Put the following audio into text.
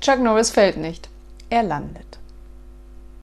Chuck Norris fällt nicht. Er landet.